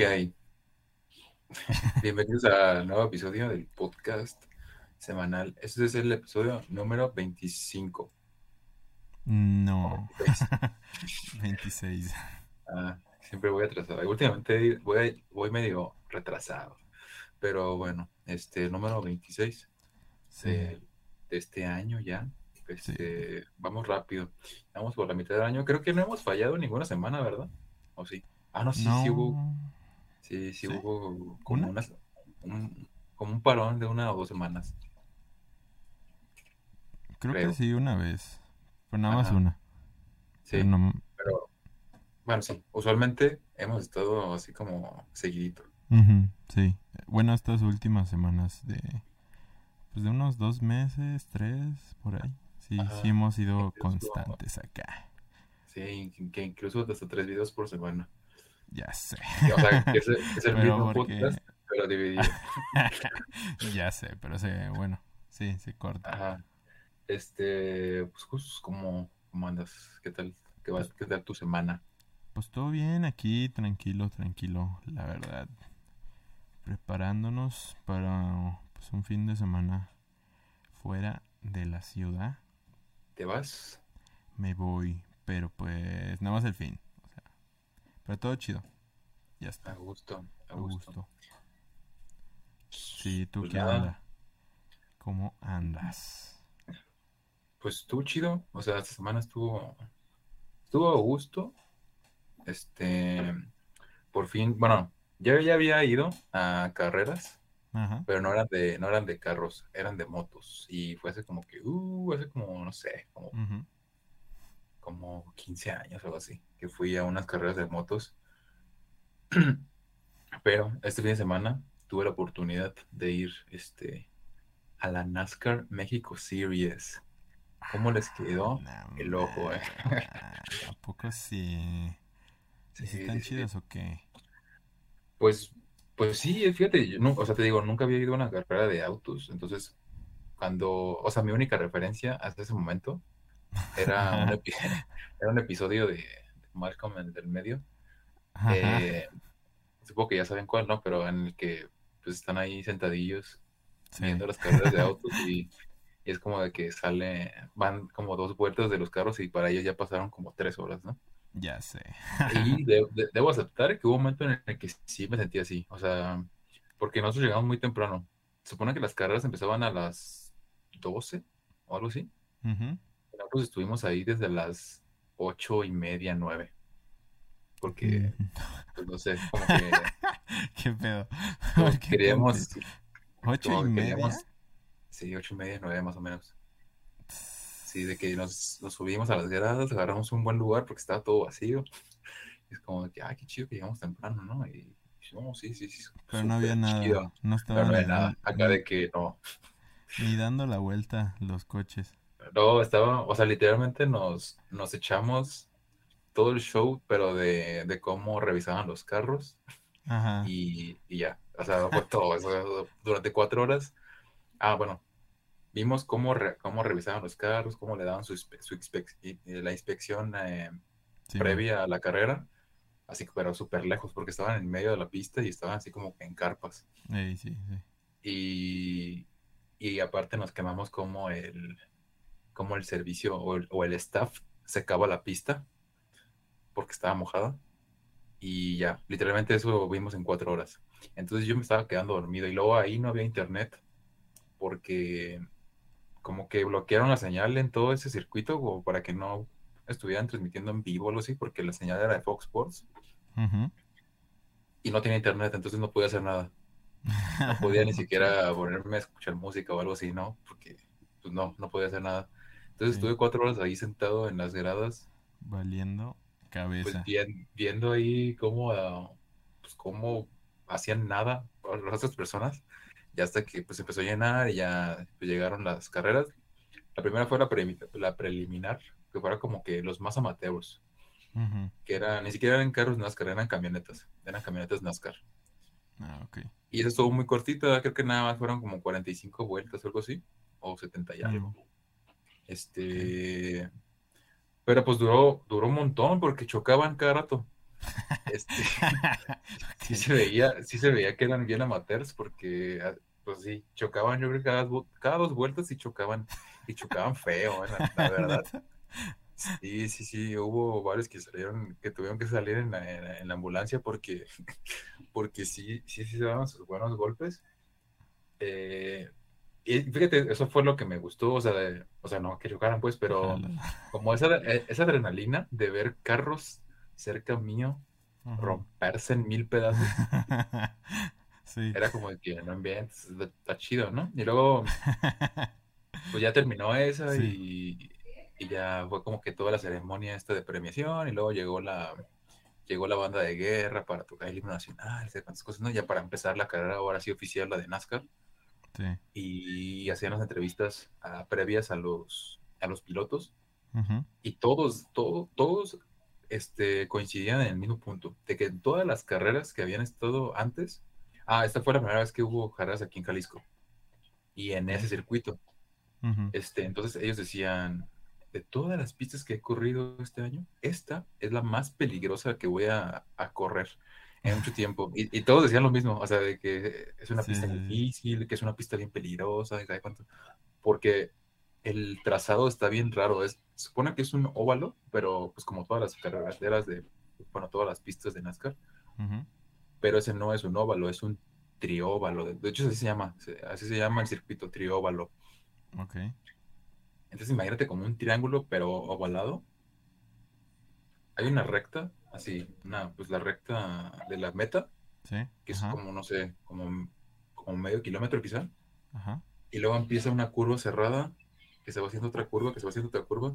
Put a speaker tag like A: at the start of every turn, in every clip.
A: ¿Qué hay? Bienvenidos al nuevo episodio del podcast semanal. Este es el episodio número 25.
B: No. 26.
A: Ah, siempre voy atrasado. Últimamente voy, voy medio retrasado. Pero bueno, este número 26
B: Sí.
A: de, de este año ya. Este, Vamos rápido. Vamos por la mitad del año. Creo que no hemos fallado ninguna semana, ¿verdad? ¿O sí? Ah, no, sí,
B: no.
A: sí hubo. Sí, sí,
B: ¿Sí?
A: hubo como,
B: ¿Una?
A: unas- un, como un parón de una o dos semanas.
B: Creo
A: creo.
B: que sí, una vez. Pero nada más una.
A: Sí,
B: Pero no-
A: pero bueno, sí. Usualmente hemos estado así como seguidito.
B: Ujú, sí. Bueno, estas últimas semanas de. Pues de unos dos meses, tres, por ahí. Sí,
A: Ajá.
B: sí hemos sido
A: Incluso-
B: constantes acá.
A: Sí, que incluso hasta tres videos por semana.
B: Ya sé.
A: O sea, es, es el
B: Pero
A: mismo
B: porque-
A: podcast, pero dividido.
B: ya sé, pero se, bueno, sí, se corta.
A: Ajá. Este, pues, ¿cómo, cómo andas? ¿Qué tal? ¿Qué, va, ¿Qué tal tu semana?
B: Pues todo bien aquí, tranquilo, tranquilo, la verdad. Preparándonos para pues, un fin de semana fuera de la ciudad.
A: ¿Te vas?
B: Me voy, pero pues nada más el fin. Pero todo chido. Ya está,
A: A gusto, a gusto.
B: Sí, ¿tú
A: Pues
B: qué onda? ¿Cómo andas?
A: Pues estuvo chido, o sea, esta semana estuvo, estuvo a gusto. Este, por fin, bueno, yo ya había ido a carreras,
B: Ajá.
A: pero no eran de, no eran de carros, eran de motos. Y fue hace como que, uh, hace como, no sé, como. Como 15 años o algo así, que fui a unas carreras de motos. Pero este fin de semana tuve la oportunidad de ir, este, a la NASCAR México Series. ¿Cómo les quedó?
B: No,
A: el ojo, eh.
B: ¿A poco sí? ¿Y si
A: Sí,
B: están
A: sí.
B: chidos o qué?
A: Pues, pues sí, fíjate, yo no, o sea, te digo, nunca había ido a una carrera de autos, entonces, cuando, o sea, mi única referencia hasta ese momento era un, epi- era un episodio de, Malcolm el del medio, eh, supongo que ya saben cuál, ¿no? Pero en el que, pues, están ahí sentadillos
B: Sí.
A: viendo las carreras de autos y, y es como de que sale, van como dos vueltas de los carros y para ellos ya pasaron como tres horas, ¿no?
B: Ya sé.
A: Y de- de- debo aceptar que hubo un momento en el que sí me sentí así, o sea, porque nosotros llegamos muy temprano. Supone que las carreras empezaban a las 12 o algo así.
B: Ujú.
A: Nosotros estuvimos ahí desde las ocho y media, nueve. Porque,
B: Mm.
A: pues no sé, como que
B: ¿Qué pedo?
A: como
B: ¿Por
A: que
B: qué
A: queríamos?
B: ¿Ocho y media?
A: queríamos, sí, ocho y media, nueve más o menos. Sí, de que nos, nos subimos a las gradas, agarramos un buen lugar porque estaba todo vacío. Y es como de que, ay, qué chido que llegamos temprano, ¿no? Y no, sí, sí, sí.
B: Pero no había nada.
A: chido.
B: No
A: Pero
B: estaban
A: no había nada. Acá de que no.
B: ni dando la vuelta los coches.
A: No, estaba, o sea, literalmente nos, nos echamos todo el show, pero de, de cómo revisaban los carros
B: Ajá.
A: y, y ya. O sea, fue todo eso. Durante cuatro horas. Ah, bueno. Vimos cómo, re- cómo revisaban los carros, cómo le daban su, su inspec- la inspección eh,
B: Sí,
A: previa a la carrera. Así que, pero súper lejos, porque estaban en medio de la pista y estaban así como en carpas.
B: Sí, sí.
A: Y, y aparte nos quemamos como el, como el servicio o el, o el staff secaba la pista porque estaba mojada. Y ya, literalmente eso vimos en cuatro horas. Entonces yo me estaba quedando dormido y luego ahí no había internet porque como que bloquearon la señal en todo ese circuito como para que no estuvieran transmitiendo en vivo o algo así porque la señal era de Fox Sports y no tenía internet, entonces no podía hacer nada. No podía ni siquiera ponerme a escuchar música o algo así, ¿no? Porque pues no, no podía hacer nada. Entonces
B: Sí.
A: estuve cuatro horas ahí sentado en las gradas,
B: Valiendo
A: pues
B: cabeza.
A: bien- viendo ahí cómo, ah, pues, cómo hacían nada las otras personas. Y hasta que pues empezó a llenar y ya pues, llegaron las carreras. La primera fue la, pre- la preliminar, que fuera como que los más amateurs, que eran, ni siquiera eran carros NASCAR, eran camionetas, eran camionetas NASCAR.
B: Ah, ok.
A: Y eso estuvo muy cortita, creo que nada más fueron como 45 vueltas o algo así, o 70 y algo. Este, pero pues duró, duró un montón porque chocaban cada rato. este, sí se veía, sí se veía que eran bien amateurs porque ah, pues sí, chocaban, yo creo que cada, cada dos vueltas y chocaban, y chocaban feo, la, la verdad. Sí, sí, sí, hubo varios que salieron, que tuvieron que salir en la, en la ambulancia porque, porque sí, sí, sí se daban sus buenos golpes. Eh, y fíjate, eso fue lo que me gustó, o sea, o sea, no que chocaran pues, pero como esa, e, esa adrenalina de ver carros cerca mío romperse en mil pedazos. sí. Era como que no ambiente, está chido, ¿no? Y luego, pues ya terminó esa y, y, ya fue como que toda la ceremonia esta de premiación y luego llegó la llegó la banda de guerra para tocar el himno nacional, cuántas cosas, ¿no? Ya para empezar la carrera ahora sí oficial, la de NASCAR. Y hacían las entrevistas ah, previas a los, a los pilotos. Y todos, todos, todos este, coincidían en el mismo punto, de que en todas las carreras que habían estado antes, ah, esta fue la primera vez que hubo carreras aquí en Jalisco, y en ese circuito. este, entonces ellos decían, de todas las pistas que he corrido este año, esta es la más peligrosa que voy a, a correr en mucho tiempo. Y, y, todos decían lo mismo, o sea, de que es una pista difícil, que es una pista bien peligrosa, cuánto? porque el trazado está bien raro. Es, se supone que es un óvalo, pero pues como todas las carreteras de, bueno, todas las pistas de NASCAR, pero ese no es un óvalo, es un trióvalo. De hecho, así se llama, así se llama el circuito trióvalo.
B: Ok.
A: Entonces imagínate como un triángulo, pero ovalado. Hay una recta así, una, pues la recta de la meta, que es como, no sé, como, como medio kilómetro quizá. Y luego empieza una curva cerrada, que se va haciendo otra curva, que se va haciendo otra curva,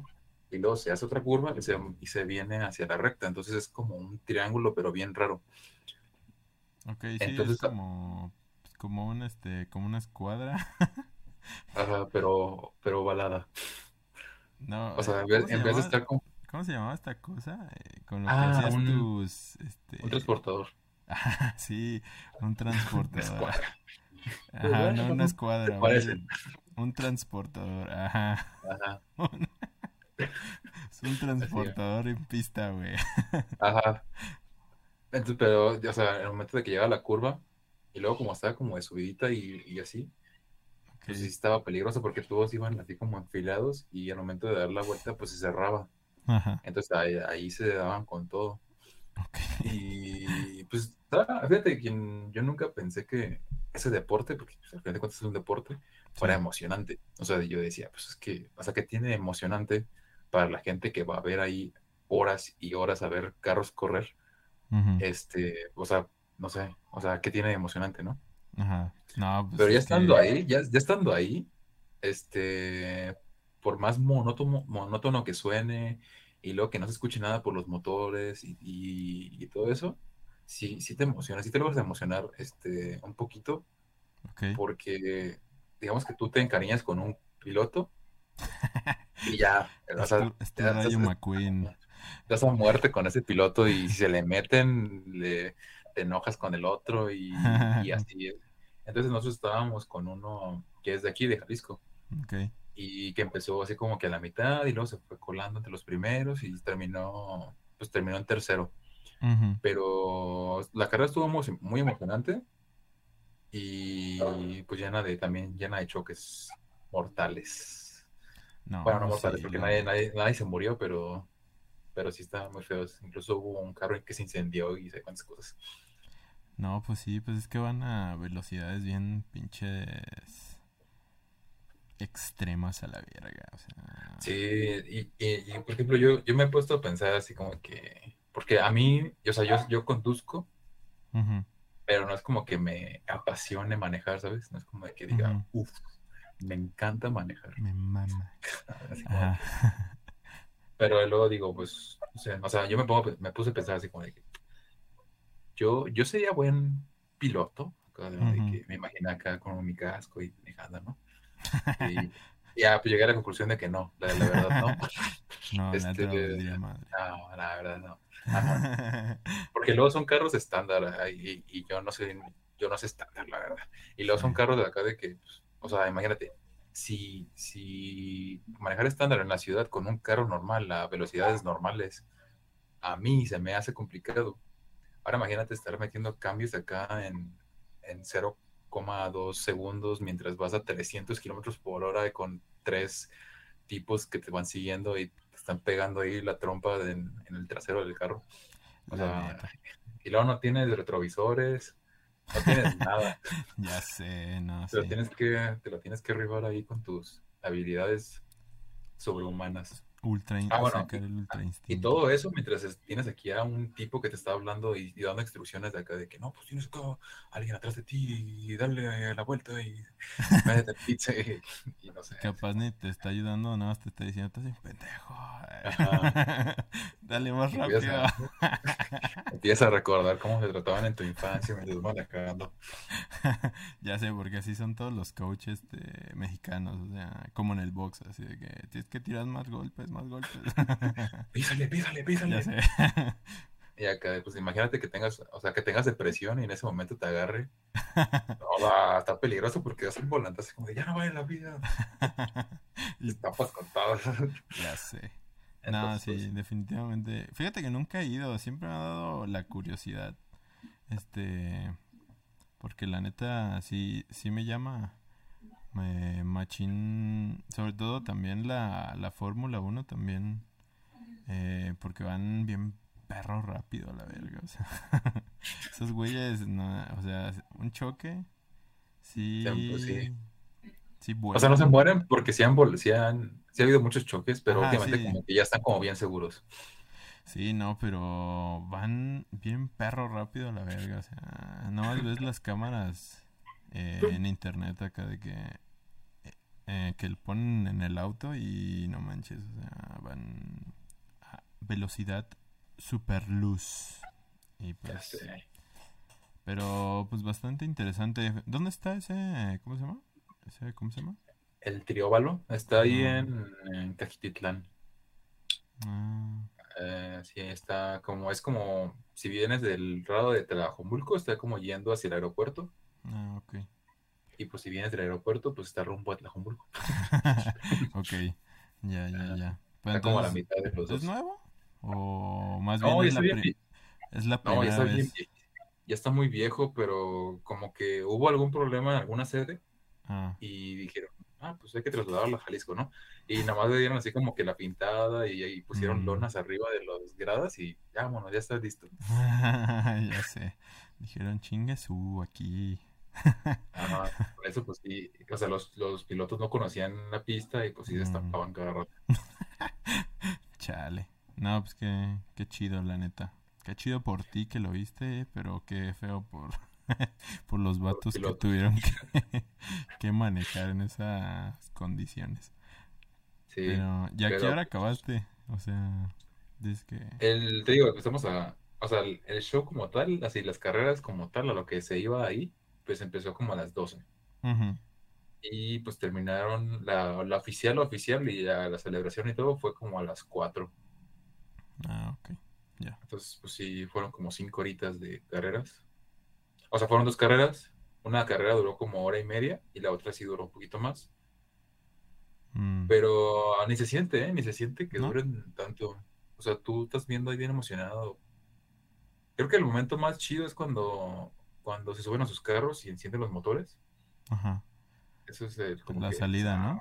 A: y luego se hace otra curva y se, y se viene hacia la recta. Entonces es como un triángulo, pero bien raro.
B: Ok, sí, Entonces, es como, pues, como, un, este, como una escuadra.
A: Ajá, pero, pero balada. No, o sea, en vez, en vez de estar como
B: ¿Cómo se llamaba esta cosa? Eh, con
A: lo que ah, hacías un, tus. Este... Un transportador.
B: Ah, sí, un transportador. Ajá, no una escuadra. Un, un, transportador, ajá. Ajá. es un transportador en pista, güey.
A: Ajá. Entonces, pero, o sea, en el momento de que llega la curva, y luego como estaba como de subidita y, y así, pues sí estaba peligroso porque todos iban así como enfilados y al momento de dar la vuelta, pues se cerraba. Entonces ahí, se daban con todo. Y pues, fíjate que yo nunca pensé que ese deporte, porque pues, al final de cuentas es un deporte, fuera emocionante. O sea, yo decía, pues es que, o sea, que tiene emocionante para la gente que va a ver ahí horas y horas a ver carros correr. Este, o sea, no sé, o sea, ¿qué tiene de emocionante, no?
B: Ajá. No,
A: pues Pero ya estando ahí, ya, ya estando ahí, este, por más monótono, monótono que suene y luego que no se escuche nada por los motores y, todo eso, sí, sí te emociona, sí te vas a emocionar este, un poquito, porque digamos que tú te encariñas con un piloto y ya, o sea,
B: te, McQueen.
A: Das a muerte con ese piloto y si se le meten, le, te enojas con el otro y, y así. Entonces nosotros estábamos con uno que es de aquí, de Jalisco.
B: Okay
A: y que empezó así como que a la mitad y luego se fue colando entre los primeros y terminó, pues terminó en tercero. Pero la carrera estuvo muy, emocionante y pues llena de, también llena de choques mortales. bueno, no mortales porque nadie, nadie, se murió, pero, pero sí estaban muy feos. Incluso hubo un carro que se incendió y sé cuántas cosas.
B: No, pues sí, pues es que van a velocidades bien pinches extremas a la verga. O sea...
A: Sí, y, y, por ejemplo, yo, yo me he puesto a pensar así como que, porque a mí, o sea, yo, yo conduzco, pero no es como que me apasione manejar, ¿sabes? No es como que diga, uff, me encanta manejar.
B: Me mama.
A: pero luego digo, pues, o sea, o sea, yo me, pongo, me puse a pensar así como de que yo, yo sería buen piloto, de que me imagino acá con mi casco y manejando, ¿no? Y ya pues llegué a la conclusión de que no, la, verdad no.
B: no, este, no,
A: la verdad no. Porque luego son carros estándar y, y, yo no sé, yo no sé estándar, la verdad. Y luego son carros de acá de que, pues, o sea, imagínate, si, si manejar estándar en la ciudad con un carro normal a velocidades normales a mí se me hace complicado. Ahora imagínate estar metiendo cambios acá en, en 0,2 segundos mientras vas a 300 kilómetros por hora con tres tipos que te van siguiendo y te están pegando ahí la trompa en, el trasero del carro. y luego no tienes retrovisores, no tienes nada.
B: ya sé, no
A: te Lo tienes que, te lo tienes que arribar ahí con tus habilidades sobrehumanas.
B: Ultra,
A: ah, bueno, y, todo eso mientras tienes aquí a un tipo que te está hablando y, dando instrucciones de acá de que no, pues tienes a alguien atrás de ti y darle la vuelta y métete pizza y, no sé.
B: Capaz ni te está ayudando, nada más te está diciendo, estás bien pendejo. Dale más rápido.
A: Empieza a, recordar cómo se trataban en tu infancia mientras van cagando.
B: ya sé, porque así son todos los coaches de mexicanos, o sea, como en el box, así de que tienes que tirar más golpes, más golpes.
A: písale, písale, písale. Y acá, pues imagínate que tengas, o sea, que tengas depresión y en ese momento te agarre. No, está peligroso porque das un volante así como de, ya no vale la vida. y tapas.
B: Ya sé. no, sí, pues, definitivamente. Fíjate que nunca he ido, siempre me ha dado la curiosidad. Este, porque la neta sí, sí me llama me machín, sobre todo también la, la Fórmula 1 también, eh, porque van bien perro rápido a la verga, o sea, esos güeyes, o sea, un choque, sí, sí.
A: sí o sea, no se mueren porque sí han, sí han, sí ha habido muchos choques, pero últimamente como que ya están como bien seguros.
B: Sí, no, pero van bien perro rápido a la verga, o sea, no ves las cámaras eh, en internet acá de que eh, que lo ponen en el auto y no manches, o sea, van a velocidad super luz. Y pues, pero pues bastante interesante. ¿Dónde está ese, cómo se llama? Ese, ¿Cómo se llama?
A: El trióbalo está ahí ah. en, en, Cajititlán. Ah. Eh, sí, está como, es como, si vienes del lado de Tlajomulco, está como yendo hacia el aeropuerto.
B: Ah, ok.
A: Y pues si vienes del aeropuerto, pues está rumbo a Tlajomulco.
B: ok, ya, ya, ya.
A: está como a la mitad de los
B: dos. ¿Es nuevo? ¿O más bien es, la es, la primera
A: ya está ya está muy viejo, pero como que hubo algún problema en alguna sede ah. y dijeron, ah, pues hay que trasladarlo a Jalisco, ¿no? Y nada más le dieron así como que la pintada y, ahí pusieron mm. lonas arriba de las gradas y ya, bueno, ya está listo.
B: ya sé. Dijeron, chingue su aquí
A: por eso pues sí, o sea, los, los, pilotos no conocían la pista y pues sí destapaban cada rato.
B: Chale. No, pues qué, qué chido, la neta. Qué chido por ti que lo viste, pero qué feo por, por los vatos que tuvieron que, que, manejar en esas condiciones. Sí. Pero ya que ahora acabaste, o sea, es que...
A: El, te digo, empezamos a... O sea, el, el show como tal, así las carreras como tal, a lo que se iba ahí, pues empezó como a las 12. Y pues terminaron la, la oficial, oficial y la, celebración y todo fue como a las 4.
B: Ah, ok. Ya.
A: Entonces, pues sí, fueron como 5 horitas de carreras. O sea, fueron dos carreras. Una carrera duró como hora y media y la otra sí duró un poquito más. Mm. Pero ah, ni se siente, ¿eh? Ni se siente que duren tanto. O sea, tú estás viendo ahí bien emocionado. Creo que el momento más chido es cuando cuando se suben a sus carros y encienden los motores.
B: Ajá.
A: Eso es
B: como la salida, ¿no?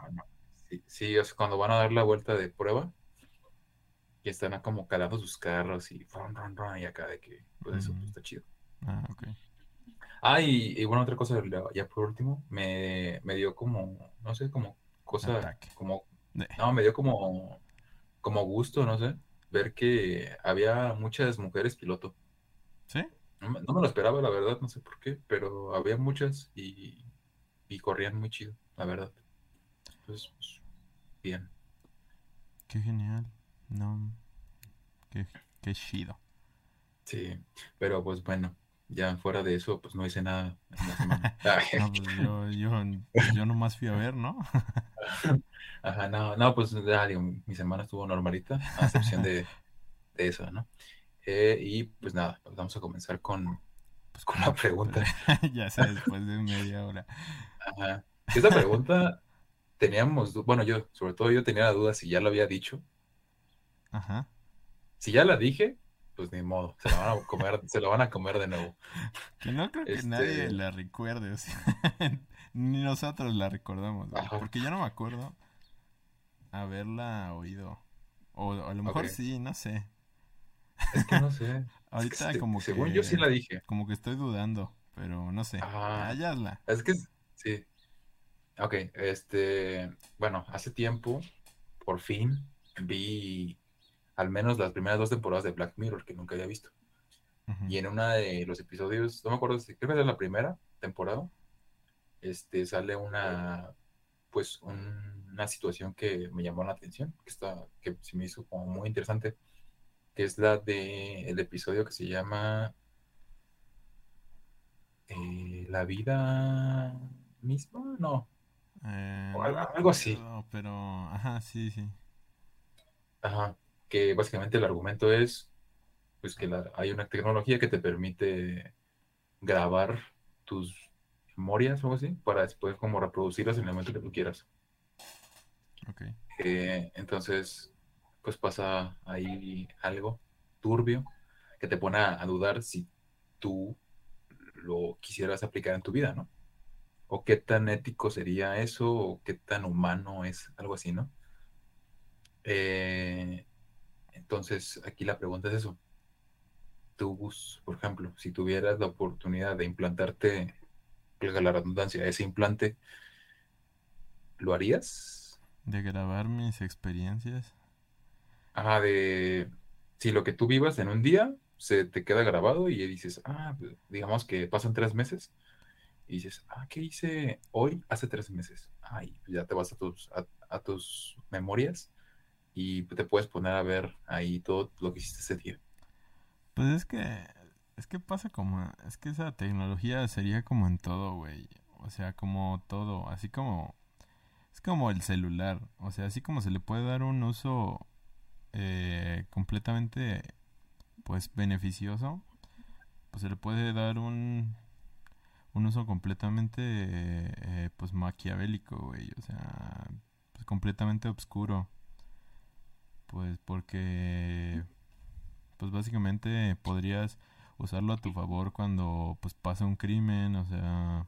A: Sí, sí cuando van a dar la vuelta de prueba, que están como calando sus carros y ron, ron, ron, y acá de que, pues eso pues, está chido.
B: Ah, ok.
A: Ah, y, bueno, otra cosa, ya por último, me, me dio como, no sé, como cosa, como, no, me dio como, como gusto, no sé, ver que había muchas mujeres piloto.
B: ¿Sí?
A: No me, lo esperaba, la verdad, no sé por qué, pero había muchas y, corrían muy chido, la verdad. Entonces, pues, bien.
B: Qué genial. No. Qué, qué chido.
A: Sí, pero pues bueno, ya fuera de eso, pues no hice nada en la
B: semana. no, pues yo, yo, yo nomás fui a ver, ¿no?
A: Ajá, no, no, pues ya, digo, mi semana estuvo normalita, a excepción de, de eso, ¿no? Eh, y pues nada, pues vamos a comenzar con, pues, con la pregunta.
B: ya sé, después de media hora.
A: Ajá. Esta pregunta teníamos, bueno, yo, sobre todo yo tenía la duda si ya lo había dicho.
B: Ajá.
A: Si ya la dije, pues ni modo, se lo van a comer, se lo van a comer de nuevo.
B: Que no creo que nadie este la recuerde, o sea, ni nosotros la recordamos, porque yo no me acuerdo haberla oído. O a lo mejor sí, no sé.
A: Es que no sé.
B: Ahorita como que...
A: Según yo sí la dije.
B: Como que estoy dudando, pero no sé. Ah,
A: Es que sí. Ok, este, bueno, hace tiempo, por fin, vi al menos las primeras dos temporadas de Black Mirror que nunca había visto. Y en una de los episodios, no me acuerdo si creo que era la primera temporada, este, sale una, pues, una situación que me llamó la atención, que está, que se me hizo como muy interesante, que es la de el episodio que se llama eh, La vida misma, no.
B: Eh,
A: algo, así.
B: pero, ajá, sí, sí.
A: Ajá que básicamente el argumento es pues que hay una tecnología que te permite grabar tus memorias o algo así para después como reproducirlas en el momento que tú quieras.
B: Okay.
A: Eh, entonces, pues pasa ahí algo turbio que te pone a, dudar si tú lo quisieras aplicar en tu vida, ¿no? O qué tan ético sería eso, o qué tan humano es, algo así, ¿no? Eh, entonces, aquí la pregunta es eso. Tú, por ejemplo, si tuvieras la oportunidad de implantarte, la redundancia, ese implante, ¿lo harías?
B: ¿De grabar mis experiencias?
A: Ah, de... Si lo que tú vivas en un día se te queda grabado y dices, ah, pues, digamos que pasan tres meses y dices, ah, ¿qué hice hoy hace tres meses? Ay, ya te vas a tus, a tus memorias y te puedes poner a ver ahí todo lo que hiciste ese día.
B: Pues es que, es que pasa como, es que esa tecnología sería como en todo, güey. O sea, como todo, así como, es como el celular. O sea, así como se le puede dar un uso eh, completamente, pues, beneficioso, pues se le puede dar un, un uso completamente, eh, pues, maquiavélico, güey. O sea, pues completamente oscuro. Pues porque, pues básicamente podrías usarlo a tu favor cuando pues pasa un crimen, o sea,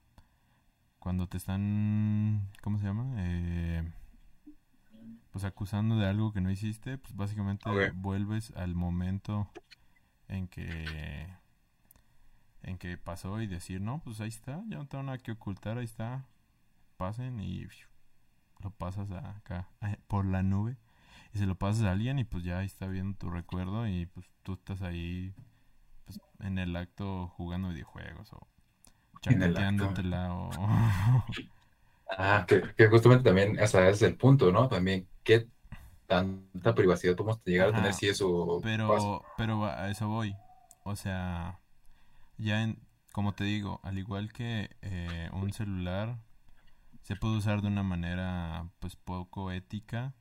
B: cuando te están, ¿cómo se llama? Eh, pues acusando de algo que no hiciste, pues básicamente vuelves al momento en que en que pasó y decir, no, pues ahí está, ya no tengo nada que ocultar, ahí está, pasen y lo pasas acá por la nube. Y se lo pasas a alguien y pues ya ahí está viendo tu recuerdo y pues tú estás ahí pues, en el acto jugando videojuegos o chaqueteándotela o...
A: ah, que, justamente también, ese es el punto, ¿no? También, ¿qué tanta privacidad podemos llegar a tener si eso
B: Pero, pero a eso voy. O sea, ya en, como te digo, al igual que eh, un celular se puede usar de una manera pues poco ética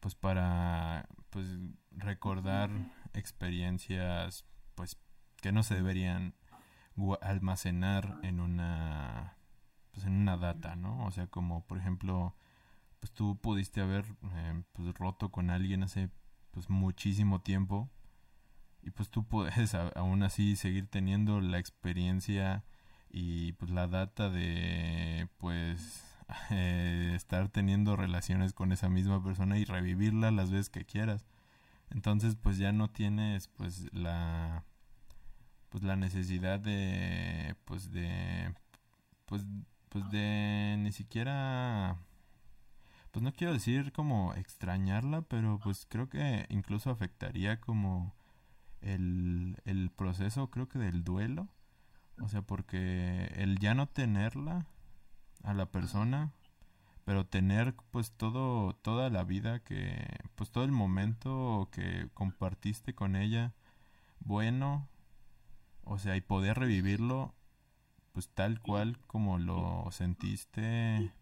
B: pues para pues recordar experiencias pues que no se deberían almacenar en una una data no o sea como por ejemplo pues tú pudiste haber eh, pues roto con alguien hace pues muchísimo tiempo y pues tú puedes aún así seguir teniendo la experiencia y pues la data de pues eh, estar teniendo relaciones con esa misma persona y revivirla las veces que quieras. Entonces, pues ya no tienes pues la pues la necesidad de pues de pues pues de ni siquiera pues no quiero decir como extrañarla, pero pues creo que incluso afectaría como el, el proceso creo que del duelo. O sea, porque el ya no tenerla a la persona, pero tener pues todo toda la vida que pues todo el momento que compartiste con ella bueno, o sea, y poder revivirlo pues tal cual como lo sentiste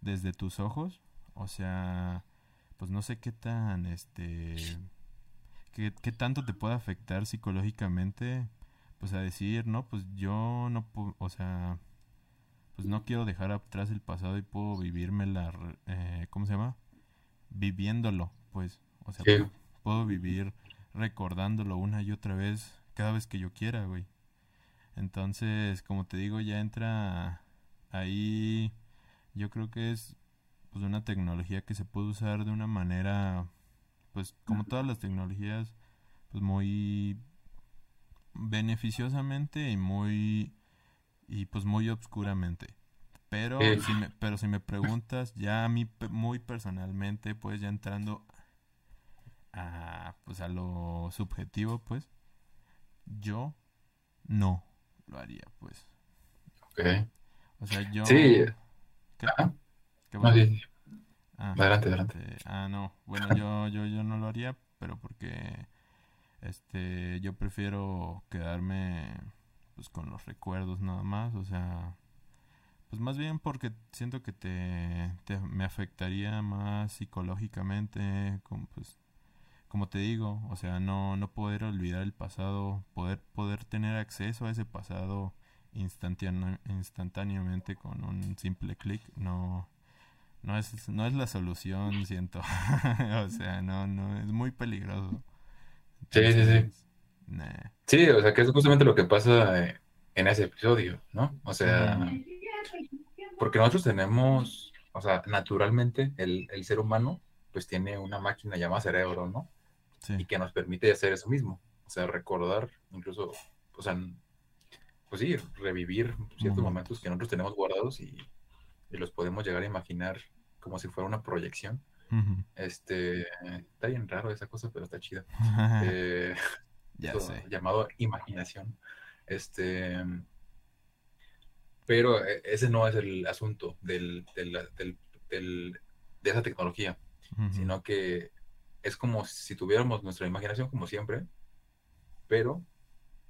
B: desde tus ojos, o sea, pues no sé qué tan este qué, qué tanto te puede afectar psicológicamente pues a decir, no, pues yo no puedo, o sea, pues no quiero dejar atrás el pasado y puedo vivirme la, eh, ¿cómo se llama? Viviéndolo, pues, o sea, puedo, vivir recordándolo una y otra vez cada vez que yo quiera, güey. Entonces, como te digo, ya entra ahí, yo creo que es pues una tecnología que se puede usar de una manera, pues como todas las tecnologías, pues muy beneficiosamente y muy y pues muy obscuramente. Pero si me, pero si me preguntas ya a mí muy personalmente, pues ya entrando a pues a lo subjetivo, pues yo no lo haría, pues.
A: Ok.
B: O sea, yo
A: Sí.
B: ¿Qué?
A: Ajá.
B: ¿Qué
A: No,
B: bueno?
A: sí, sí.
B: Ah,
A: Adelante, adelante.
B: este, ah, no. Bueno, yo, yo, yo no lo haría, pero porque este, yo prefiero quedarme pues con los recuerdos nada más, o sea, pues más bien porque siento que te, te- me afectaría más psicológicamente, como pues como te digo, o sea, no no poder olvidar el pasado, poder poder tener acceso a ese pasado instantáneamente con un simple clic, no no es, no es la solución, siento. o sea, no, no, es muy peligroso.
A: Sí, sí, sí.
B: Nah.
A: Sí, o sea, que es justamente lo que pasa eh, en ese episodio, ¿no? O sea, porque nosotros tenemos, o sea, naturalmente el, el ser humano pues tiene una máquina llamada cerebro, ¿no?
B: Sí,
A: Y que nos permite hacer eso mismo, o sea, recordar, incluso, o sea, pues sí, revivir ciertos
B: Momentos.
A: momentos que nosotros tenemos guardados y, y los podemos llegar a imaginar como si fuera una proyección.
B: Ujú.
A: Este, está bien raro esa cosa, pero está chida. Eh,
B: ya sé.
A: llamado imaginación. Este, pero eh, ese no es el asunto del, del- del- del- de esa tecnología,
B: Ujú.
A: sino que es como si tuviéramos nuestra imaginación como siempre, pero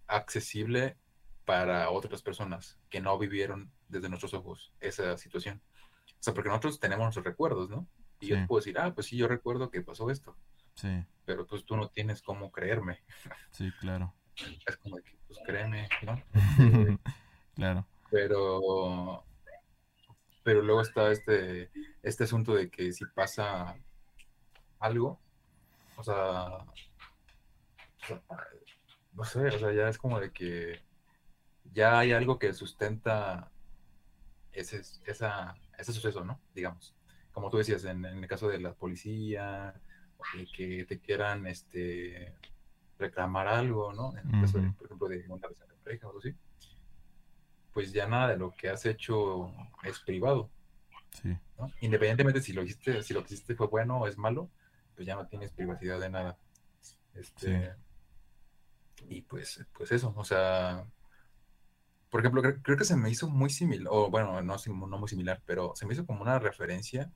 A: accesible para otras personas que no vivieron desde nuestros ojos esa situación. O sea, porque nosotros tenemos nuestros recuerdos, ¿no? Y yo te puedo decir, ah, pues sí, yo recuerdo que pasó esto,
B: Sí,
A: pero pues tú no tienes cómo creerme.
B: sí, claro.
A: Es como que, pues créeme, ¿no?
B: Claro.
A: pero, pero luego está este, este asunto de que si pasa algo, o sea, o sea, no sé, o sea, ya es como de que ya hay algo que sustenta ese, esa, ese suceso, ¿no? Digamos, como tú decías, en, en el caso de la policía, de que te quieran este, reclamar algo, ¿no? En el caso, de, por ejemplo, de una relación de pareja o algo así, pues ya nada de lo que has hecho es privado,
B: Sí,
A: ¿no? Independientemente si lo hiciste, si lo que hiciste fue bueno o es malo, pues ya no tienes privacidad de nada. Este, y pues, pues eso, o sea, por ejemplo, cre- creo, que se me hizo muy similar, o bueno, no, no muy similar, pero se me hizo como una referencia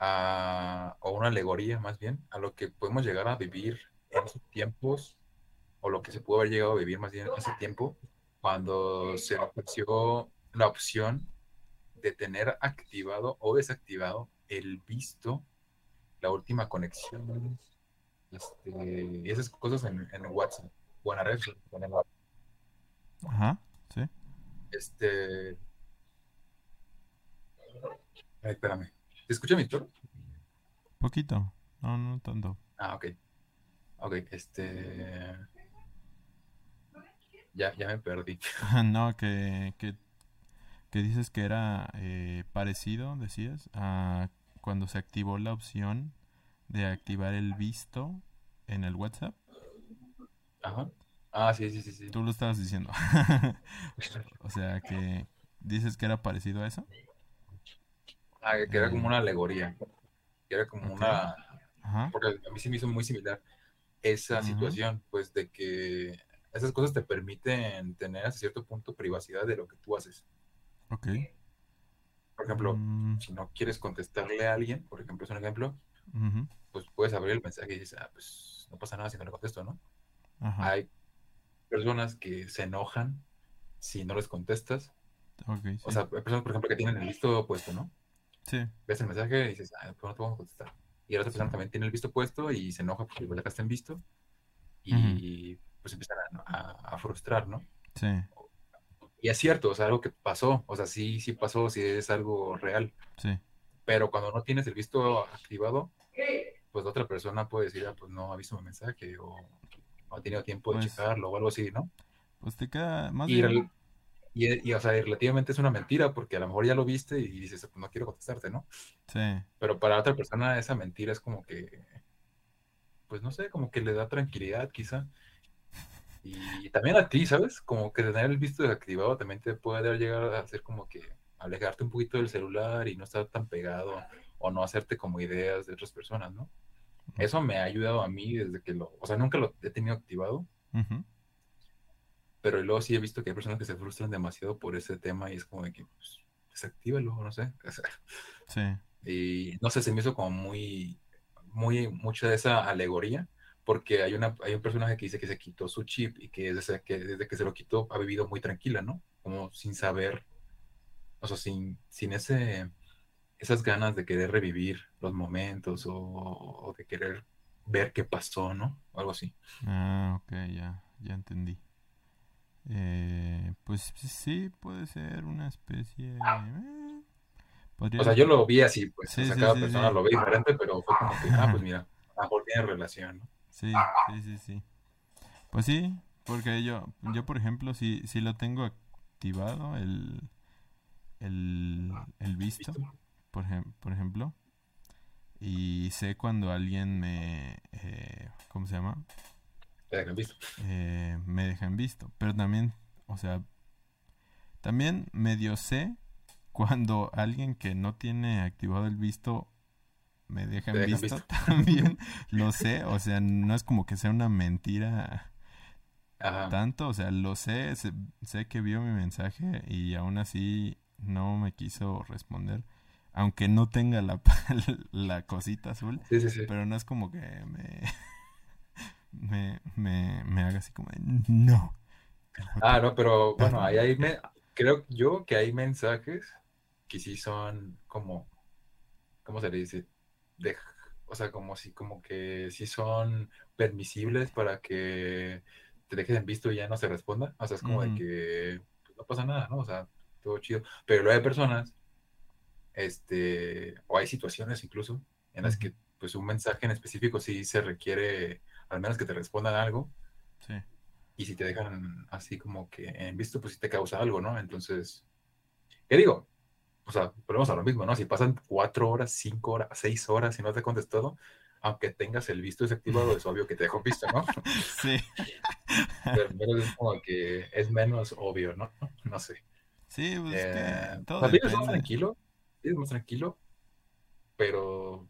A: a, o una alegoría más bien, a lo que podemos llegar a vivir en esos tiempos, o lo que se pudo haber llegado a vivir más bien en ese tiempo, cuando se ofreció la opción de tener activado o desactivado el visto, la última conexión, este, y esas cosas en, en WhatsApp o en la red social, en el-
B: ajá, sí.
A: Este. Ay, espérame. ¿Te escucha mi toro?
B: Poquito. No, no tanto.
A: Ah, ok. Ok, este. Ya, ya me perdí.
B: No, que, que, que dices que era eh, parecido, decías, a cuando se activó la opción de activar el visto en el WhatsApp.
A: Ajá. Ah, sí, sí, sí, sí.
B: Tú lo estabas diciendo. O sea, que dices que era parecido a eso.
A: Ah, que era como una alegoría. Que era como una.
B: Ajá.
A: Porque a mí sí me hizo muy similar esa situación, pues de que esas cosas te permiten tener hasta cierto punto privacidad de lo que tú haces.
B: Ok.
A: Por ejemplo,
B: Mm,
A: si no quieres contestarle a alguien, por ejemplo, es un ejemplo, pues puedes abrir el mensaje y dices, ah, pues no pasa nada si no le contesto, ¿no?
B: Ajá.
A: Hay personas que se enojan si no les contestas. O
B: sí.
A: sea, hay personas, por ejemplo, que tienen el visto puesto, ¿no?
B: Sí.
A: Ves el mensaje y dices, ah, pues no te vamos a contestar. Y la otra persona también tiene el visto puesto y se enoja porque lo dejaste en visto y pues empiezan a, a- a frustrar, ¿no?
B: Sí.
A: Y es cierto, o sea, algo que pasó, o sea, sí, sí pasó, sí es algo real.
B: Sí.
A: Pero cuando no tienes el visto activado, pues la otra persona puede decir, ah, pues no ha visto mi mensaje o no ha tenido tiempo de pues checarlo o algo así, ¿no?
B: Pues te queda más
A: y, y, o sea, relativamente es una mentira porque a lo mejor ya lo viste y dices, pues no quiero contestarte, ¿no?
B: Sí.
A: Pero para otra persona esa mentira es como que, pues no sé, como que le da tranquilidad quizá. Y también a ti, ¿sabes? Como que tener el visto desactivado también te puede llegar a hacer como que alejarte un poquito del celular y no estar tan pegado o no hacerte como ideas de otras personas, ¿no? Eso me ha ayudado a mí desde que lo, o sea, nunca lo he tenido activado, pero luego sí he visto que hay personas que se frustran demasiado por ese tema y es como de que, pues, desactívalo, no sé.
B: sí.
A: Y no sé, se me hizo como muy, muy, mucha de esa alegoría, porque hay, una, hay un personaje que dice que se quitó su chip y que desde que, desde que se lo quitó ha vivido muy tranquila, ¿no? Como sin saber, o sea, sin, sin ese esas ganas de querer revivir los momentos o, de querer ver qué pasó, ¿no? O algo así.
B: Ah, ok, ya, ya entendí. Eh, pues sí, puede ser una especie... Eh,
A: o sea, yo lo vi así, pues, cada persona lo ve diferente, pero fue como que, ah, pues mira, a mejor tiene relación, ¿no?
B: Sí, sí, sí, sí. Pues sí, porque yo, yo por ejemplo, si, si lo tengo activado, el, el, el visto por, por ejemplo. Y sé cuando alguien me... Eh, ¿Cómo se llama?
A: Me dejan visto.
B: Eh, me dejan visto. Pero también, o sea, también medio sé cuando alguien que no tiene activado el visto me deja en visto, también lo sé, o sea, no es como que sea una mentira tanto, o sea, lo sé, sé, sé, que vio mi mensaje y aún así no me quiso responder aunque no tenga la, la cosita azul, pero no es como que me, me, me, haga así como de, no.
A: Ah, no, pero bueno, ahí hay, me, creo yo que hay mensajes que sí son como, ¿cómo se le dice? De, o sea, como si, como que sí son permisibles para que te dejes en visto y ya no se responda. O sea, es como de que pues, no pasa nada, ¿no? O sea, todo chido. Pero luego hay personas este, o hay situaciones incluso en las que pues un mensaje en específico sí se requiere al menos que te respondan algo.
B: Sí.
A: Y si te dejan así como que en visto, pues sí te causa algo, ¿no? Entonces, ¿qué digo? O sea, volvemos a lo mismo, ¿no? Si pasan cuatro horas, cinco horas, seis horas y no te ha contestado, aunque tengas el visto desactivado, es obvio que te dejó visto, ¿no?
B: Sí.
A: Pero es como que es menos obvio, ¿no? No sé.
B: Sí, pues que
A: eh, todo depende. tranquilo, es más tranquilo, pero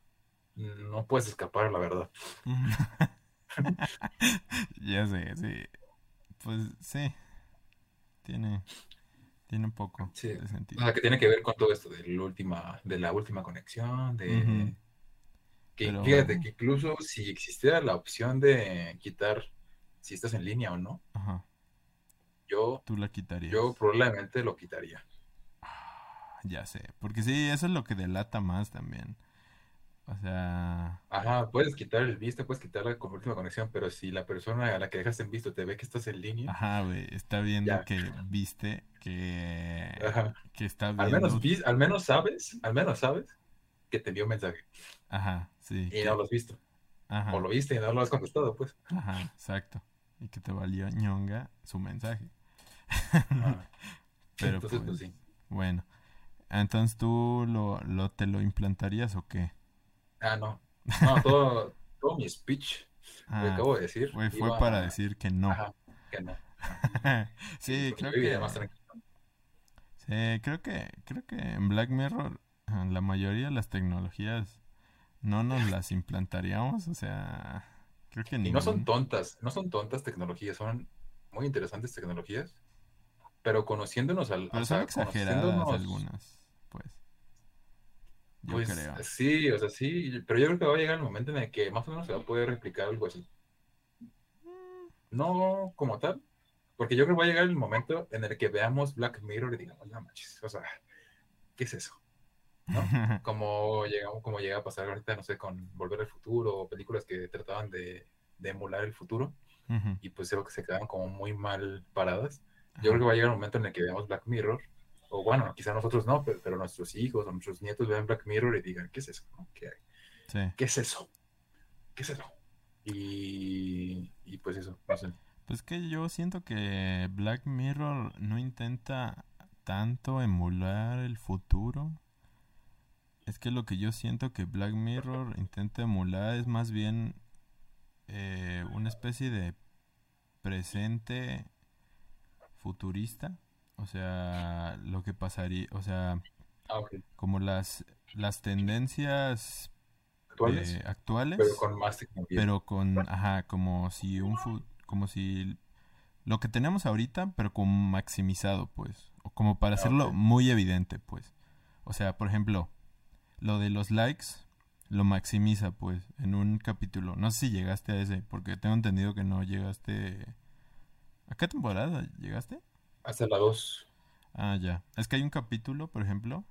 A: no puedes escapar, la verdad.
B: ya sé, sí. Pues sí. Tiene, tiene un poco de sentido.
A: O sea, que tiene que ver con todo esto de la última, de la última conexión, de... Que fíjate que incluso si existiera la opción de quitar si estás en línea o no, yo,
B: ¿Tú la quitarías?
A: yo probablemente lo quitaría.
B: Ya sé, porque sí, eso es lo que delata más también. O sea...
A: Ajá, puedes quitar el visto, puedes quitar la última conexión, pero si la persona a la que dejas en visto te ve que estás en línea...
B: Ajá, güey, está viendo que viste, que, que está viendo...
A: Al menos, al menos sabes, al menos sabes que te envió un mensaje.
B: Ajá, sí.
A: Y no lo has visto. Ajá. O lo viste y no lo has contestado, pues.
B: Ajá, exacto. Y que te valió ñonga su mensaje.
A: Pero Entonces, pues, pues sí.
B: Bueno, entonces tú lo, lo, te lo implantarías o qué?
A: Ah, no. No, todo, todo mi speech, lo ah, acabo de decir.
B: Fue, para decir que no.
A: que no.
B: sí, creo que... Sí, creo que, creo que en Black Mirror la mayoría de las tecnologías no nos las implantaríamos, o sea, creo que
A: ni. Y no son tontas, no son tontas tecnologías, son muy interesantes tecnologías, pero conociéndonos al.
B: Pero son exageradas algunas.
A: Yo pues, creo. Sí, o sea, sí, pero yo creo que va a llegar el momento en el que más o menos se va a poder replicar algo así. No como tal, porque yo creo que va a llegar el momento en el que veamos Black Mirror y digamos, no manches, o sea, ¿qué es eso? ¿No? como, llegamos, como llega a pasar ahorita, no sé, con Volver al Futuro o películas que trataban de, emular el futuro y pues creo que se quedaban como muy mal paradas. Yo creo que va a llegar el momento en el que veamos Black Mirror o bueno, quizá nosotros no, pero, nuestros hijos o nuestros nietos vean Black Mirror y digan, ¿qué es eso? ¿Qué, ¿Qué es eso? ¿qué es eso? Y, y pues eso, sé.
B: Pues que yo siento que Black Mirror no intenta tanto emular el futuro. Es que lo que yo siento que Black Mirror intenta emular es más bien eh, una especie de presente futurista. O sea, lo que pasaría, o sea,
A: ah,
B: como las, las tendencias
A: actuales,
B: eh, actuales
A: pero con más tecnología.
B: Pero con, ajá, como si un como si lo que tenemos ahorita, pero como maximizado, pues, o como para ah, hacerlo muy evidente, pues. O sea, por ejemplo, lo de los likes lo maximiza, pues, en un capítulo. No sé si llegaste a ese, porque tengo entendido que no llegaste. ¿A qué temporada llegaste?
A: Hasta la 2.
B: Ah, ya. Es que hay un capítulo, por ejemplo,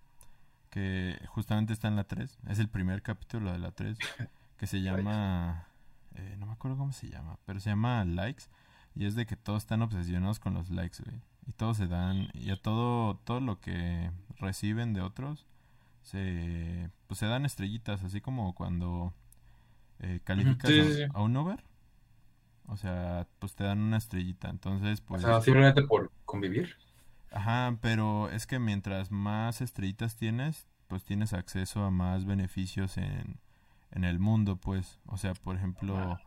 B: que justamente está en la 3. Es el primer capítulo de la 3, que se llama... Eh, no me acuerdo cómo se llama, pero se llama Likes. Y es de que todos están obsesionados con los likes, güey. Y todos se dan, y a todo, todo lo que reciben de otros, se, pues se dan estrellitas, así como cuando eh, calificas a, un over. O sea, pues te dan una estrellita. Entonces, pues.
A: O sea, simplemente por convivir.
B: Ajá, pero es que mientras más estrellitas tienes, pues tienes acceso a más beneficios en, en el mundo, pues. O sea, por ejemplo, ah,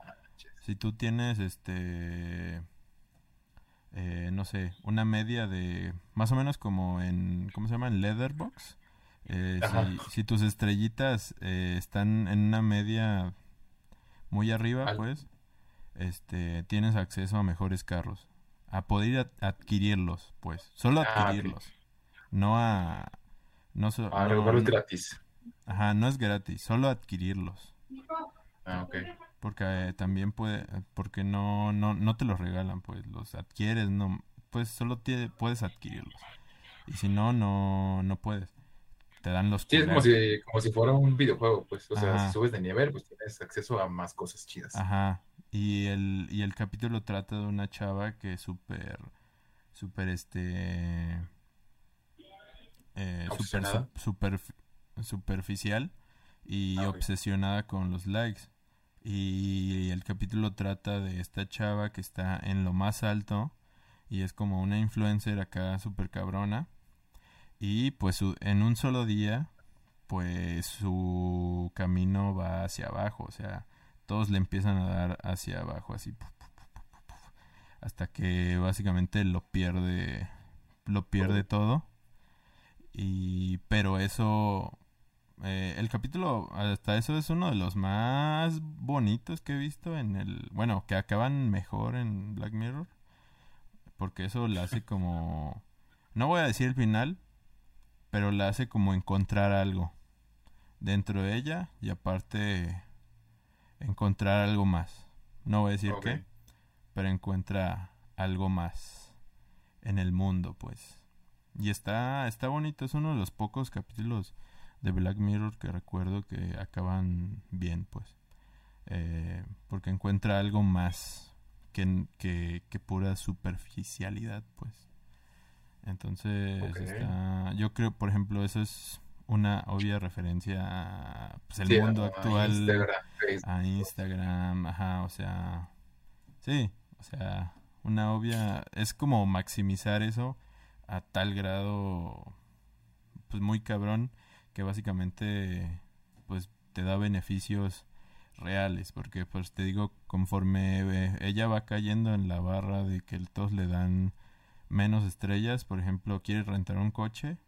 B: si tú tienes este. Eh, no sé, una media de más o menos como en, ¿cómo se llama? En Leatherbox. Eh, si, tus estrellitas eh, están en una media muy arriba, pues, este, tienes acceso a mejores carros. A poder adquirirlos, pues. Solo ah, adquirirlos. No a... No,
A: ah, no, es gratis.
B: Ajá, no es gratis, solo adquirirlos.
A: Ah, ok.
B: Porque eh, también puede, porque no, no, no te los regalan, pues los adquieres, no, pues solo puedes adquirirlos. Y si no, no, no puedes te dan los
A: Sí, es como si, como si fuera un videojuego, pues, o sea, si subes de nivel, pues tienes acceso a más cosas chidas.
B: Ajá, y el, y el capítulo trata de una chava que es súper, súper, este, eh, super, superficial y ah, obsesionada con los likes. Y el capítulo trata de esta chava que está en lo más alto y es como una influencer acá súper cabrona y pues en un solo día, pues su camino va hacia abajo, o sea, todos le empiezan a dar hacia abajo, así, hasta que básicamente lo pierde, lo pierde todo. Y, pero eso, eh, el capítulo, hasta eso es uno de los más bonitos que he visto en el, bueno, que acaban mejor en Black Mirror, porque eso le hace como, no voy a decir el final, pero la hace como encontrar algo dentro de ella y aparte encontrar algo más. No voy a decir qué, pero encuentra algo más en el mundo, pues. Y está, está bonito, es uno de los pocos capítulos de Black Mirror que recuerdo que acaban bien, pues. Eh, porque encuentra algo más que, que, que pura superficialidad, pues. Entonces, yo creo, por ejemplo, eso es una obvia referencia a pues, el mundo actual, a Instagram, ajá, o sea, sí, o sea, una obvia, es como maximizar eso a tal grado, pues muy cabrón, que básicamente, pues te da beneficios reales, porque pues te digo, conforme ella va cayendo en la barra de que todos le dan menos estrellas, por ejemplo, quiere rentar un coche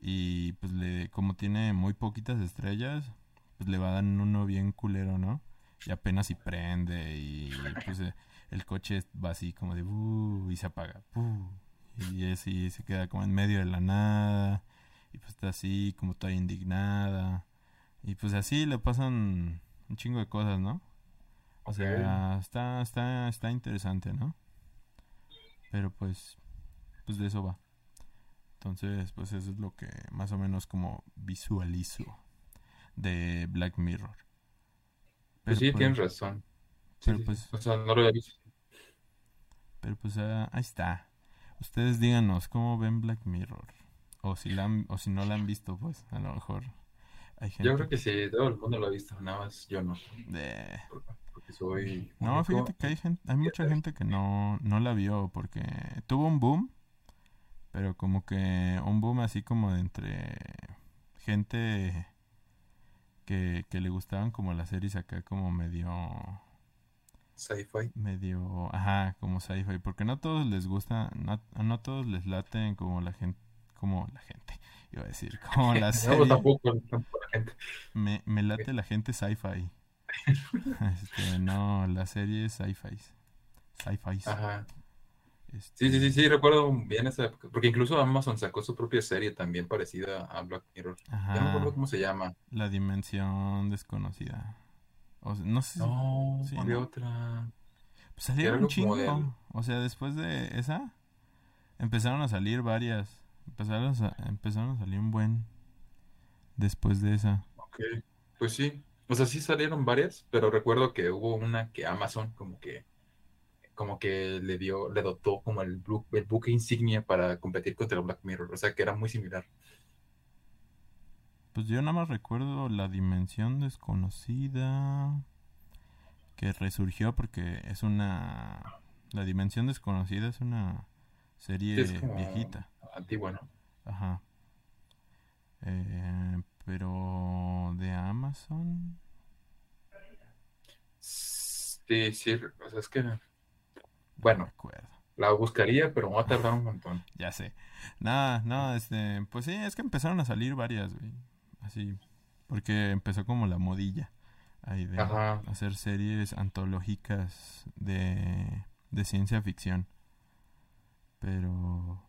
B: y pues le como tiene muy poquitas estrellas, pues le va a dar uno bien culero, ¿no? Y apenas si prende y pues eh, el coche va así como de uh, y se apaga. y así se queda como en medio de la nada y pues está así como toda indignada y pues así le pasan un chingo de cosas, ¿no? O sea, está está está interesante, ¿no? Pero pues, pues de eso va. Entonces, pues eso es lo que más o menos como visualizo de Black Mirror.
A: pues sí, tienes razón. pero pues, o sea, no lo había visto.
B: Pero pues ah, ahí está. Ustedes díganos cómo ven Black Mirror. O si, la o si no la han visto, pues a lo mejor
A: Yo creo que sí, todo el mundo lo ha visto, nada más yo no. Porque
B: soy... No, fíjate que hay, gente, hay mucha gente que no, no la vio porque tuvo un boom, pero como que un boom así como de entre gente que, que le gustaban como las series acá como medio...
A: Sci-fi.
B: Medio, ajá, como sci-fi, porque no todos les gusta, no, no todos les laten como la gente, como la gente, iba a decir, como la serie. No, tampoco, tampoco la gente. Me, me late la gente sci-fi. Este, no, la serie es sci-fi. Sci-fi. Ajá.
A: Sí, sí, sí, sí, recuerdo bien esa época, porque incluso Amazon sacó su propia serie también parecida a Black Mirror. Ajá. Ya no recuerdo cómo se llama.
B: La dimensión desconocida. O no sé.
A: No, sí, había otra.
B: Pues salieron un chingo. O sea, después de esa, empezaron a salir varias. Empezaron a, empezaron a salir un buen. Después de esa.
A: Ok, pues sí. O sea, sí salieron varias, pero recuerdo que hubo una que Amazon como que como que le dio, le dotó como el, el buque insignia para competir contra Black Mirror, o sea que era muy similar.
B: Pues yo nada más recuerdo la dimensión desconocida que resurgió porque es una la dimensión desconocida es una serie viejita.
A: antigua no
B: ajá. Eh, pero de Amazon
A: sí sí o sea es que bueno, la buscaría, pero va a tardar un montón.
B: ya sé. Nada, no, este, pues sí, es que empezaron a salir varias, güey. Así, porque empezó como la modilla ahí de hacer series antológicas de, de ciencia ficción. Pero,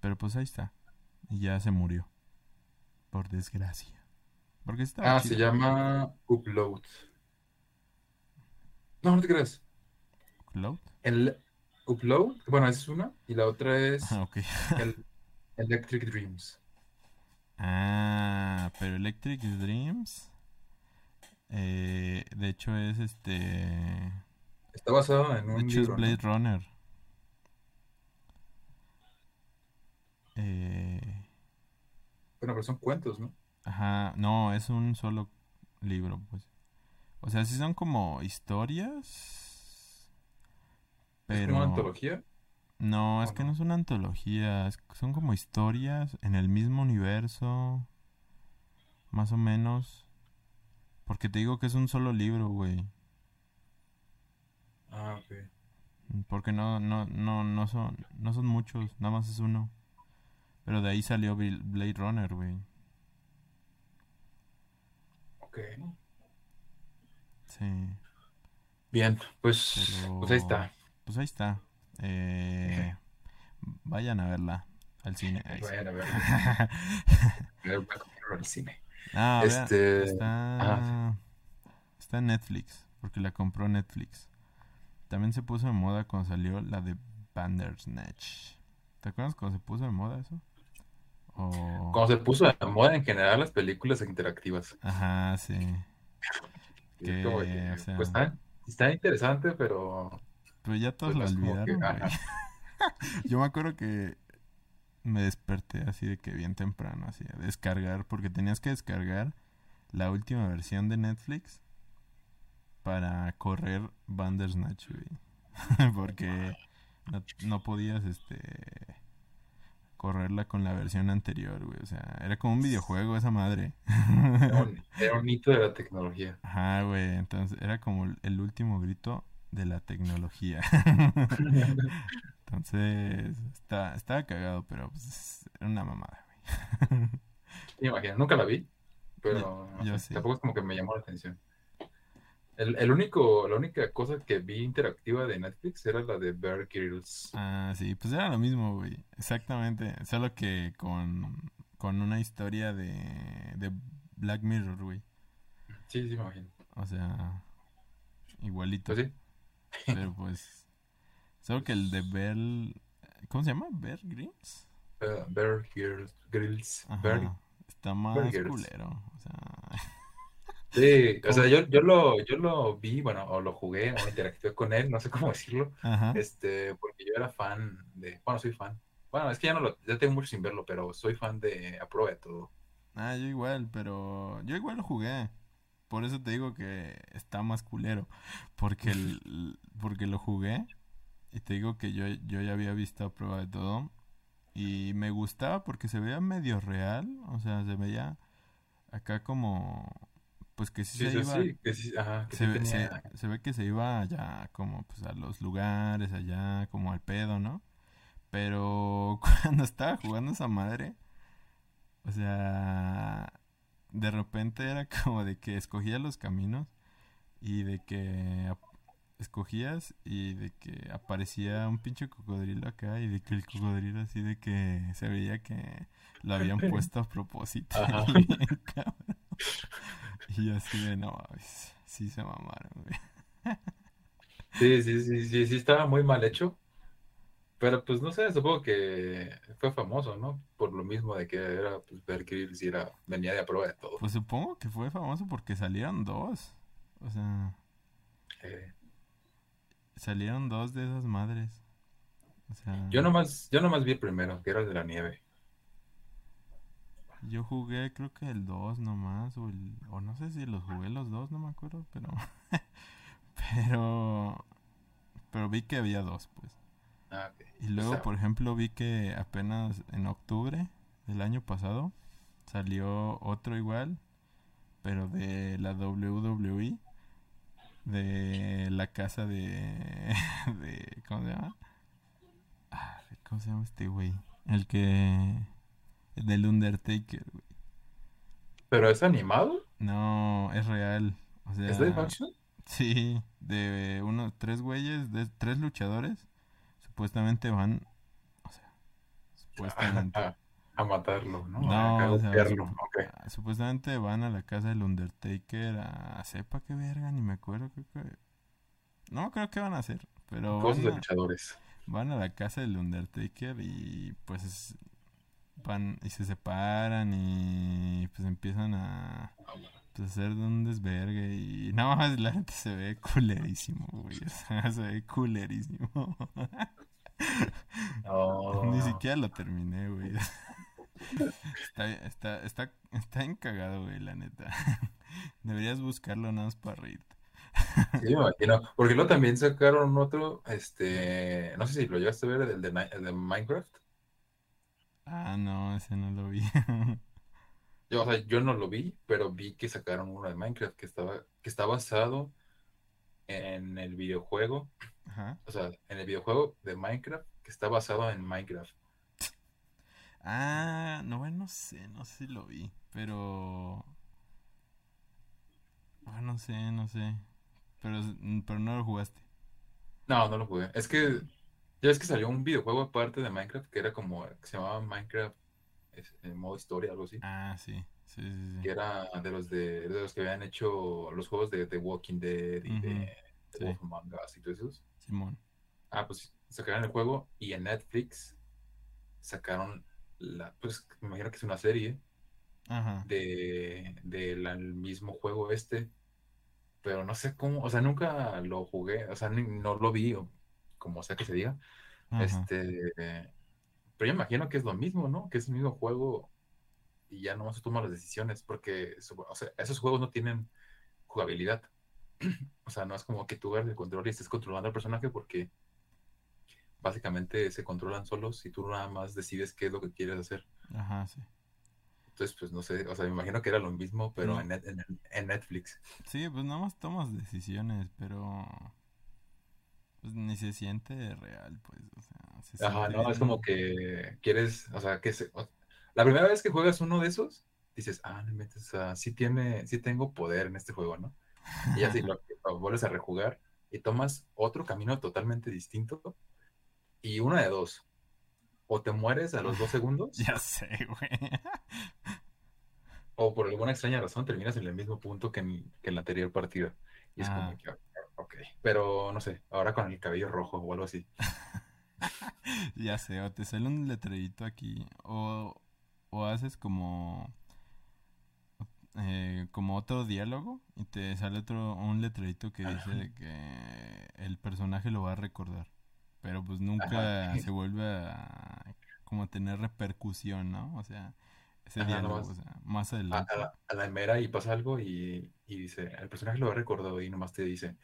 B: pero pues ahí está. Y ya se murió. Por desgracia. Porque
A: está. Ah, se llama Upload. No, no te creas.
B: Upload.
A: El Upload, bueno, esa es una, y la otra es ah, el Electric Dreams.
B: Ah, pero Electric Dreams, eh, de hecho es este...
A: Está basado en un
B: De hecho es Blade Runner. Eh...
A: Bueno, pero son cuentos, ¿no?
B: Ajá, no, es un solo libro, pues. O sea, sí son como historias
A: ¿Es una antología?
B: No, es que no? es una antología, son como historias en el mismo universo, más o menos. Porque te digo que es un solo libro, güey.
A: Ah, ok.
B: Porque no, no, no, no son, no son muchos, nada más es uno. Pero de ahí salió Blade Runner, güey.
A: Ok.
B: Sí.
A: Bien, pues, pues ahí está.
B: Pues ahí está. Eh, vayan a verla al cine.
A: vayan a verla. al cine.
B: Ah, este... está... está en Netflix, porque la compró Netflix. También se puso de moda cuando salió la de Bandersnatch. ¿Te acuerdas cuando se puso de moda eso?
A: O... Cuando se puso de moda en general las películas interactivas.
B: Ajá, sí.
A: que, pues está, está interesante, pero
B: pero ya todos lo olvidaron, Yo me acuerdo que me desperté así de que bien temprano, así a descargar, porque tenías que descargar la última versión de Netflix para correr Bandersnatch, güey. porque no, no, podías, este, correrla con la versión anterior, güey. O sea, era como un videojuego esa madre.
A: Era un, hito de la tecnología.
B: Ajá, güey. Entonces era como el último grito de la tecnología. Entonces, está, estaba cagado, pero pues, era una mamada,
A: güey. imagino, nunca la vi, pero tampoco es como que me llamó la atención. El, el, único, la única cosa que vi interactiva de Netflix era la de Bear Grylls.
B: Ah, sí, pues era lo mismo, güey. Exactamente. Solo que con, con una historia de, de Black Mirror, güey.
A: Sí, sí, me imagino.
B: O sea, igualito.
A: Pues sí.
B: Pero pues. Solo que el de Bell. ¿Cómo se llama? ¿Bear Grylls?
A: Uh, Bear Grylls.
B: Está más culero. O sea.
A: Sí, o sea, yo, yo, lo, yo lo vi, bueno, o lo jugué, o interactué con él, no sé cómo decirlo, este, porque yo era fan de, bueno, soy fan, bueno, es que ya no lo, ya tengo mucho sin verlo, pero soy fan de A Prueba de Todo.
B: Ah, yo igual, pero yo igual lo jugué. Por eso te digo que está más culero. Porque, el, porque lo jugué. Y te digo que yo, yo ya había visto a prueba de todo. Y me gustaba porque se veía medio real. O sea, se veía acá como pues que sí, se iba se, ve que se iba allá como pues a los lugares allá como al pedo no pero cuando estaba jugando esa madre o sea de repente era como de que escogía los caminos y de que escogías y de que aparecía un pinche cocodrilo acá y de que el cocodrilo así de que se veía que lo habían puesto a propósito. y así de no, sí se mamaron, güey.
A: Sí, sí, sí, sí, sí, estaba muy mal hecho. Pero pues no sé, supongo que fue famoso, ¿no? Por lo mismo de que era, pues Bear Grylls y era, venía de a prueba de todo.
B: Pues supongo que fue famoso porque salieron dos. O sea. Eh. Salieron dos de esas madres. O sea...
A: Yo nomás, yo nomás vi el primero, que era el de la nieve.
B: Yo jugué creo que el 2 nomás, o, el, o no sé si los jugué los dos, no me acuerdo, pero... pero... Pero vi que había dos, pues. Ah, y luego, por ejemplo, vi que apenas en octubre del año pasado salió otro igual, pero de la WWE, de la casa de... de ¿Cómo se llama? Ah, ¿Cómo se llama este güey? El que del Undertaker, güey.
A: ¿Pero es animado?
B: No, es real.
A: O sea, ¿Es live action?
B: Sí, de unos tres güeyes, de tres luchadores, supuestamente van, o sea,
A: supuestamente... A, matarlo, ¿no?
B: No, o sea, supuestamente van a la casa del Undertaker a sepa qué verga, ni me acuerdo, creo que... No creo que van a hacer, pero...
A: Cosas de luchadores.
B: Van a la casa del Undertaker y pues van y se separan y pues empiezan a pues, hacer un desvergue y nada más la gente se ve culerísimo, güey. O sea, se ve culerísimo. Ni siquiera lo terminé, güey. Está, está, está, está encagado, güey, la neta. Deberías buscarlo nada más para reírte.
A: Sí, me imagino. Porque luego también sacaron otro, este, no sé si lo llevaste a ver, el de, el de Minecraft.
B: Ah, no, ese no lo vi.
A: yo, o sea, yo no lo vi, pero vi que sacaron uno de Minecraft que estaba, que está basado en el videojuego. Ajá. O sea, en el videojuego de Minecraft que está basado en Minecraft.
B: Ah, no, bueno, no sé, no sé si lo vi, pero... Ah, no sé, no sé. Pero, pero no lo jugaste.
A: No, no lo jugué. Es que ya es que salió un videojuego aparte de Minecraft que era como, que se llamaba Minecraft en modo historia, algo así.
B: Ah, sí. Sí, sí,
A: Que era de los de, los que habían hecho los juegos de The Walking Dead y de, Wolf Among Us y todos esos.
B: Simón.
A: Ah, pues sacaron el juego y en Netflix sacaron la, pues me imagino que es una serie Ajá. de del mismo juego este, pero no sé cómo, o sea, nunca lo jugué, o sea, no lo vi, como sea que se diga. Este, pero yo imagino que es lo mismo, ¿no? Que es el mismo juego y ya no se toman las decisiones porque o sea, esos juegos no tienen jugabilidad. o sea, no es como que tú veas el control y estés controlando al personaje porque básicamente se controlan solos y tú nada más decides qué es lo que quieres hacer.
B: Ajá, sí.
A: Entonces, pues no sé, o sea, me imagino que era lo mismo, pero en, en, Netflix.
B: Sí, pues nada más tomas decisiones, pero pues ni se siente real, pues, o
A: sea, Ajá, no, es como que quieres, o sea, que se, la primera vez que juegas uno de esos, dices, ah, no metes, o sea, sí tiene, sí tengo poder en este juego, ¿no? Y así lo, vuelves a rejugar y tomas otro camino totalmente distinto y una de dos, o te mueres a los dos segundos.
B: Ya sé, güey.
A: O por alguna extraña razón terminas en el mismo punto que en, que en la anterior partida. Y es como que, Ok, pero no sé, ahora con el cabello rojo o algo así.
B: ya sé, o te sale un letrerito aquí, o, o haces como eh, como otro diálogo y te sale otro un letrerito que dice que el personaje lo va a recordar, pero pues nunca se vuelve a como tener repercusión, ¿no? O sea, ese diálogo, o sea, más adelante.
A: A, la, mera y pasa algo y, dice, el personaje lo recordado y nomás te dice,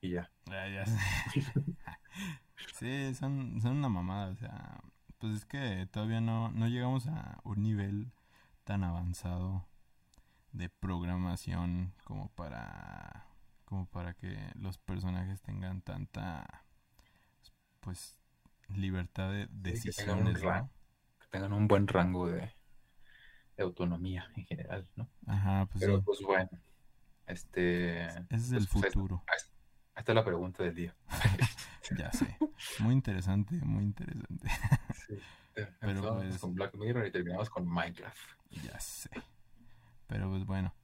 A: y ya.
B: Ya, ya sé. sí, son, son una mamada, o sea, pues es que todavía no, no llegamos a un nivel tan avanzado de programación como para como para que los personajes tengan tanta pues libertad de decisiones,
A: que tengan un buen rango de, autonomía en general, ¿no?
B: Ajá, pues
A: Pero pues bueno, este...
B: Ese es el
A: pues,
B: futuro.
A: Ahí está la pregunta del día.
B: ya sé. Muy interesante, muy interesante.
A: sí. Pero pues, con Black Mirror y terminamos con Minecraft.
B: Ya sé. Pero pues bueno,